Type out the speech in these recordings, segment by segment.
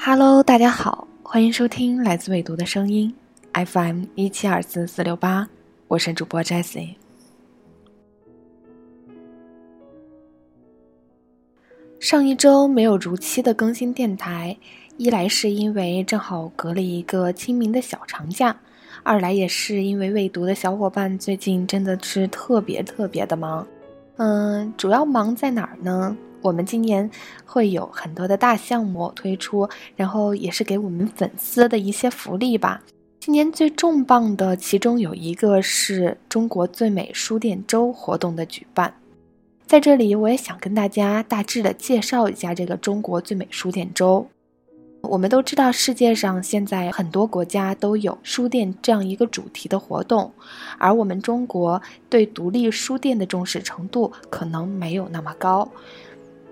Hello，大家好，欢迎收听来自未读的声音，FM 一七二四四六八，我是主播 Jessie。上一周没有如期的更新电台，一来是因为正好隔了一个清明的小长假，二来也是因为未读的小伙伴最近真的是特别特别的忙。嗯，主要忙在哪儿呢？我们今年会有很多的大项目推出，然后也是给我们粉丝的一些福利吧。今年最重磅的，其中有一个是中国最美书店周活动的举办。在这里，我也想跟大家大致的介绍一下这个中国最美书店周。我们都知道，世界上现在很多国家都有书店这样一个主题的活动，而我们中国对独立书店的重视程度可能没有那么高。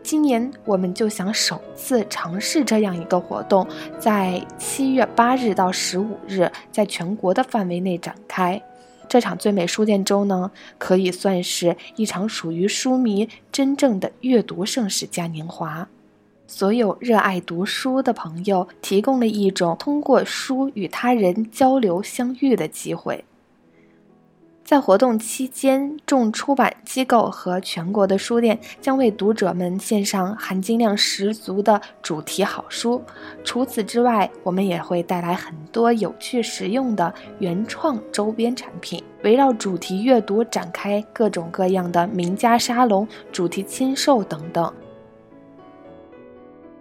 今年我们就想首次尝试这样一个活动，在七月八日到十五日，在全国的范围内展开。这场最美书店周呢，可以算是一场属于书迷真正的阅读盛世嘉年华。所有热爱读书的朋友，提供了一种通过书与他人交流相遇的机会。在活动期间，众出版机构和全国的书店将为读者们献上含金量十足的主题好书。除此之外，我们也会带来很多有趣实用的原创周边产品，围绕主题阅读展开各种各样的名家沙龙、主题签售等等。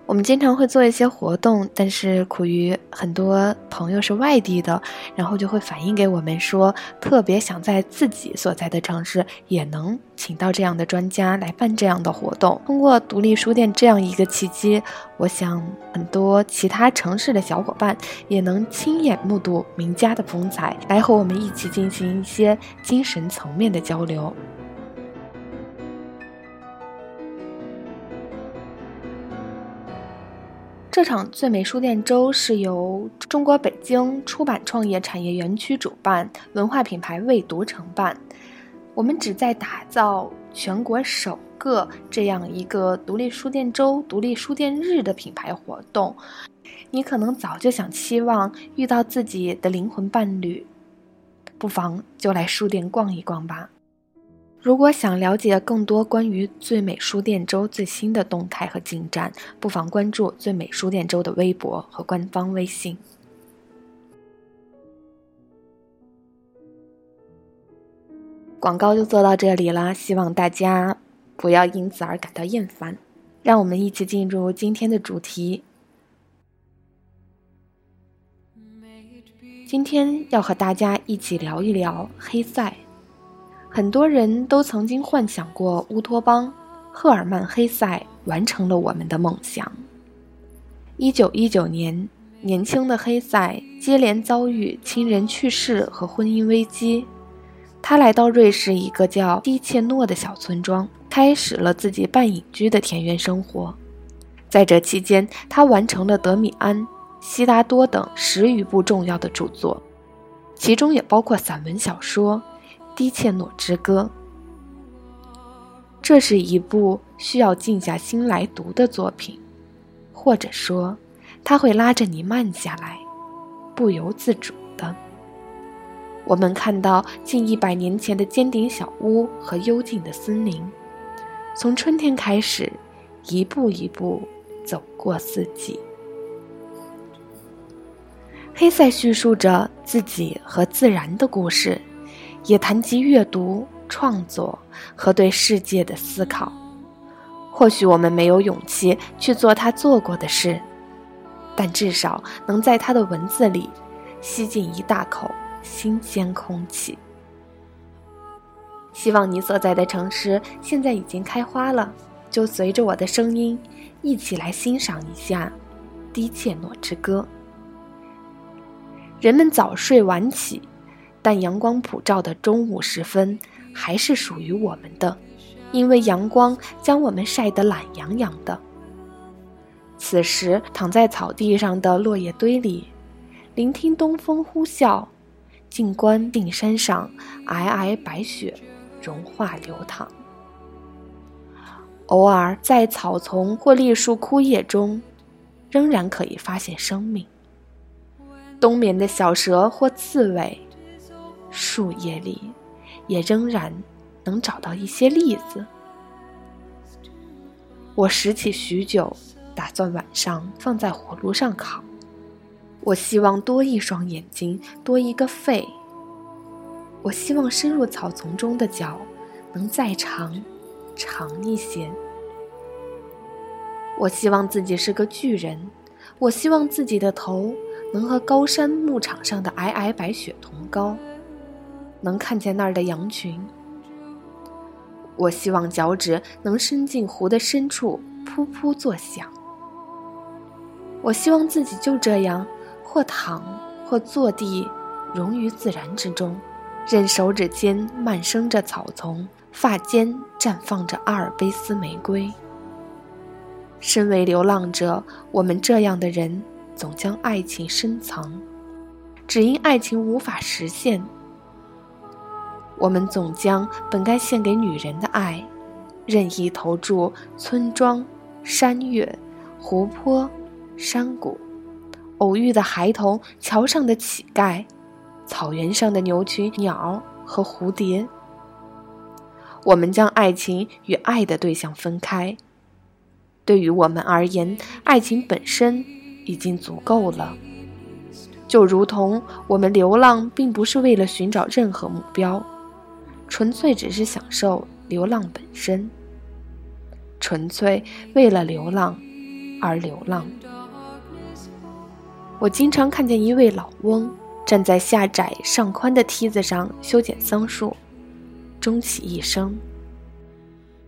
我们经常会做一些活动，但是苦于很多朋友是外地的，然后就会反映给我们说，特别想在自己所在的城市也能请到这样的专家来办这样的活动。通过独立书店这样一个契机，我想很多其他城市的小伙伴也能亲眼目睹名家的风采，来和我们一起进行一些精神层面的交流。这场最美书店周是由中国北京出版创业产业园区主办，文化品牌未读承办。我们旨在打造全国首个这样一个独立书店周、独立书店日的品牌活动。你可能早就想期望遇到自己的灵魂伴侣，不妨就来书店逛一逛吧。如果想了解更多关于最美书店周最新的动态和进展，不妨关注最美书店周的微博和官方微信。广告就做到这里啦，希望大家不要因此而感到厌烦。让我们一起进入今天的主题。今天要和大家一起聊一聊黑塞。很多人都曾经幻想过乌托邦，赫尔曼·黑塞完成了我们的梦想。一九一九年，年轻的黑塞接连遭遇亲人去世和婚姻危机，他来到瑞士一个叫蒂切诺的小村庄，开始了自己半隐居的田园生活。在这期间，他完成了《德米安》《悉达多》等十余部重要的著作，其中也包括散文小说。《迪切诺之歌》，这是一部需要静下心来读的作品，或者说，它会拉着你慢下来，不由自主的。我们看到近一百年前的尖顶小屋和幽静的森林，从春天开始，一步一步走过四季。黑塞叙述着自己和自然的故事。也谈及阅读、创作和对世界的思考。或许我们没有勇气去做他做过的事，但至少能在他的文字里吸进一大口新鲜空气。希望你所在的城市现在已经开花了，就随着我的声音一起来欣赏一下《低切诺之歌》。人们早睡晚起。但阳光普照的中午时分，还是属于我们的，因为阳光将我们晒得懒洋洋的。此时，躺在草地上的落叶堆里，聆听东风呼啸，静观顶山上皑皑白雪融化流淌。偶尔在草丛或栗树枯叶中，仍然可以发现生命。冬眠的小蛇或刺猬，树叶里也仍然能找到一些栗子。我拾起许久，打算晚上放在火炉上烤。我希望多一双眼睛，多一个肺。我希望深入草丛中的脚能再长，长一些。我希望自己是个巨人，我希望自己的头能和高山牧场上的皑皑白雪同高，能看见那儿的羊群。我希望脚趾能伸进湖的深处，噗噗作响。我希望自己就这样，或躺，或坐地，融于自然之中，任手指间漫生着草丛，发间绽放着阿尔卑斯玫瑰。身为流浪者，我们这样的人总将爱情深藏，只因爱情无法实现。我们总将本该献给女人的爱，任意投注村庄、山岳、湖泊、山谷、偶遇的孩童、桥上的乞丐、草原上的牛群、鸟和蝴蝶。我们将爱情与爱的对象分开。对于我们而言，爱情本身已经足够了。就如同我们流浪，并不是为了寻找任何目标。纯粹只是享受流浪本身，纯粹为了流浪而流浪。我经常看见一位老翁站在下窄上宽的梯子上修剪桑树，终其一生。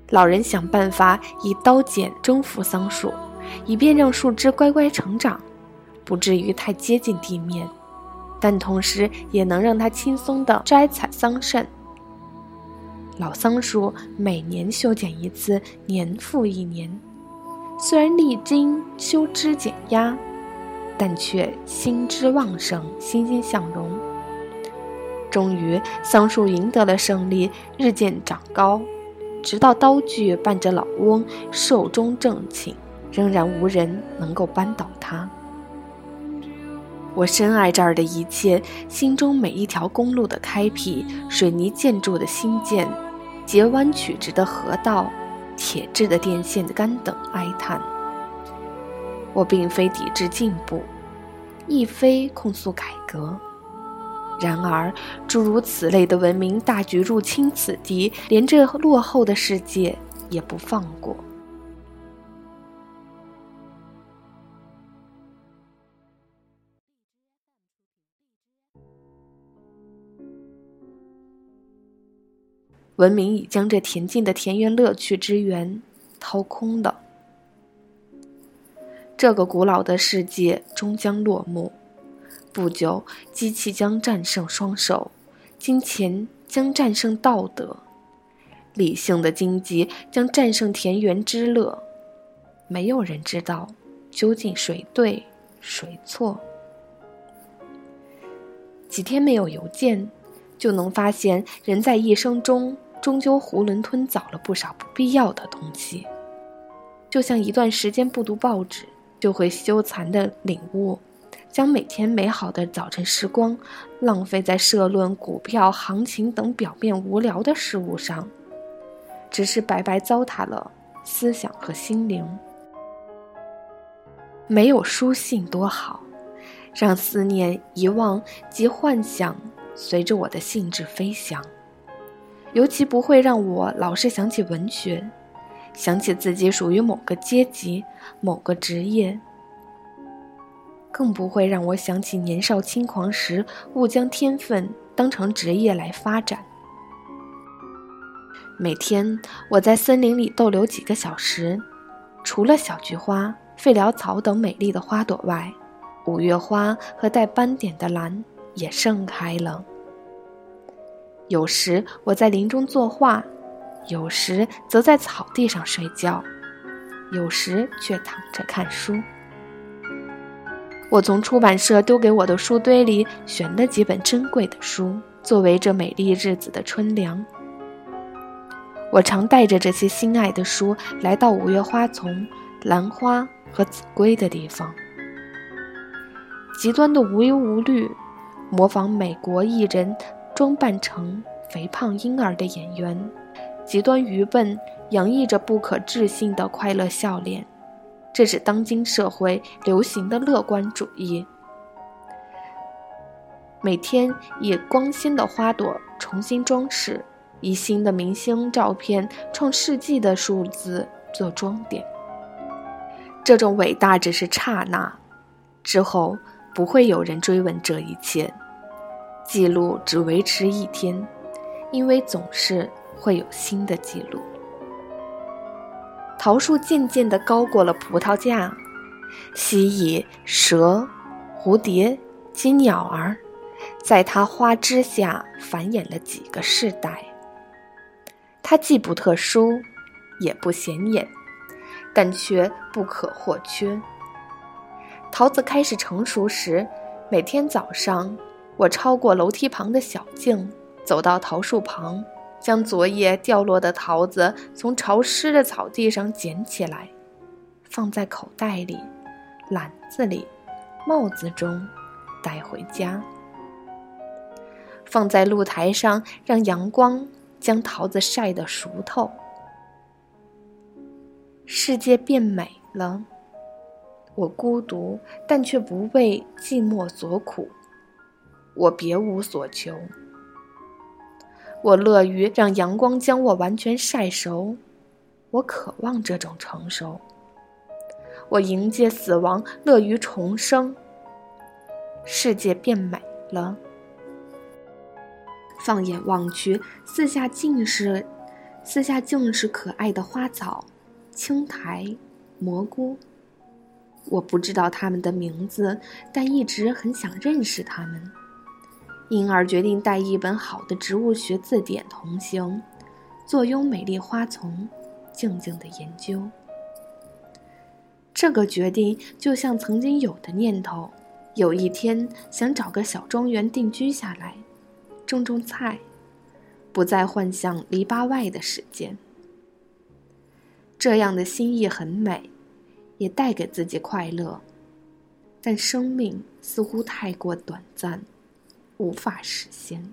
老人想办法以刀剪征服桑树，以便让树枝乖乖成长，不至于太接近地面，但同时也能让它轻松地摘采桑葚。老桑树每年修剪一次，年复一年，虽然历经修枝剪压，但却新枝旺盛，欣欣向荣。终于，桑树赢得了胜利，日渐长高，直到刀具伴着老翁寿终正寝，仍然无人能够扳倒它。我深爱这儿的一切，心中每一条公路的开辟，水泥建筑的兴建。截弯曲直的河道，铁质的电线杆等哀叹。我并非抵制进步，亦非控诉改革。然而，诸如此类的文明大举入侵此地，连这落后的世界也不放过。文明已将这恬静的田园乐趣之源掏空了。这个古老的世界终将落幕。不久，机器将战胜双手，金钱将战胜道德，理性的经济将战胜田园之乐。没有人知道究竟谁对谁错。几天没有邮件，就能发现人在一生中。终究囫囵吞枣了不少不必要的东西，就像一段时间不读报纸，就会羞惭的领悟，将每天美好的早晨时光浪费在社论、股票行情等表面无聊的事物上，只是白白糟蹋了思想和心灵。没有书信多好，让思念、遗忘及幻想随着我的兴致飞翔。尤其不会让我老是想起文学，想起自己属于某个阶级、某个职业，更不会让我想起年少轻狂时误将天分当成职业来发展。每天我在森林里逗留几个小时，除了小菊花、废潦草等美丽的花朵外，五月花和带斑点的兰也盛开了。有时我在林中作画，有时则在草地上睡觉，有时却躺着看书。我从出版社丢给我的书堆里选了几本珍贵的书，作为这美丽日子的春粮。我常带着这些心爱的书来到五月花丛、兰花和子规的地方。极端的无忧无虑，模仿美国艺人装扮成肥胖婴儿的演员；极端愚笨，洋溢着不可置信的快乐笑脸。这是当今社会流行的乐观主义。每天以光鲜的花朵重新装饰，以新的明星照片创世纪的数字做装点。这种伟大只是刹那，之后不会有人追问这一切。记录只维持一天，因为总是会有新的记录。桃树渐渐地高过了葡萄架，蜥蜴、蛇、蝴蝶及鸟儿，在它花枝下繁衍了几个世代。它既不特殊，也不显眼。但却不可或缺。桃子开始成熟时，每天早上，我超过楼梯旁的小径，走到桃树旁，将昨夜掉落的桃子从潮湿的草地上捡起来，放在口袋里、篮子里、帽子中，带回家，放在露台上，让阳光将桃子晒得熟透。世界变美了，我孤独，但却不为寂寞所苦。我别无所求，我乐于让阳光将我完全晒熟。我渴望这种成熟。我迎接死亡，乐于重生。世界变美了，放眼望去，四下尽是，四下尽是可爱的花草。青苔、蘑菇，我不知道它们的名字，但一直很想认识它们，因而决定带一本好的植物学字典同行，坐拥美丽花丛，静静的研究。这个决定就像曾经有的念头，有一天想找个小庄园定居下来，种种菜，不再幻想篱笆外的世界。这样的心意很美，也带给自己快乐，但生命似乎太过短暂，无法实现。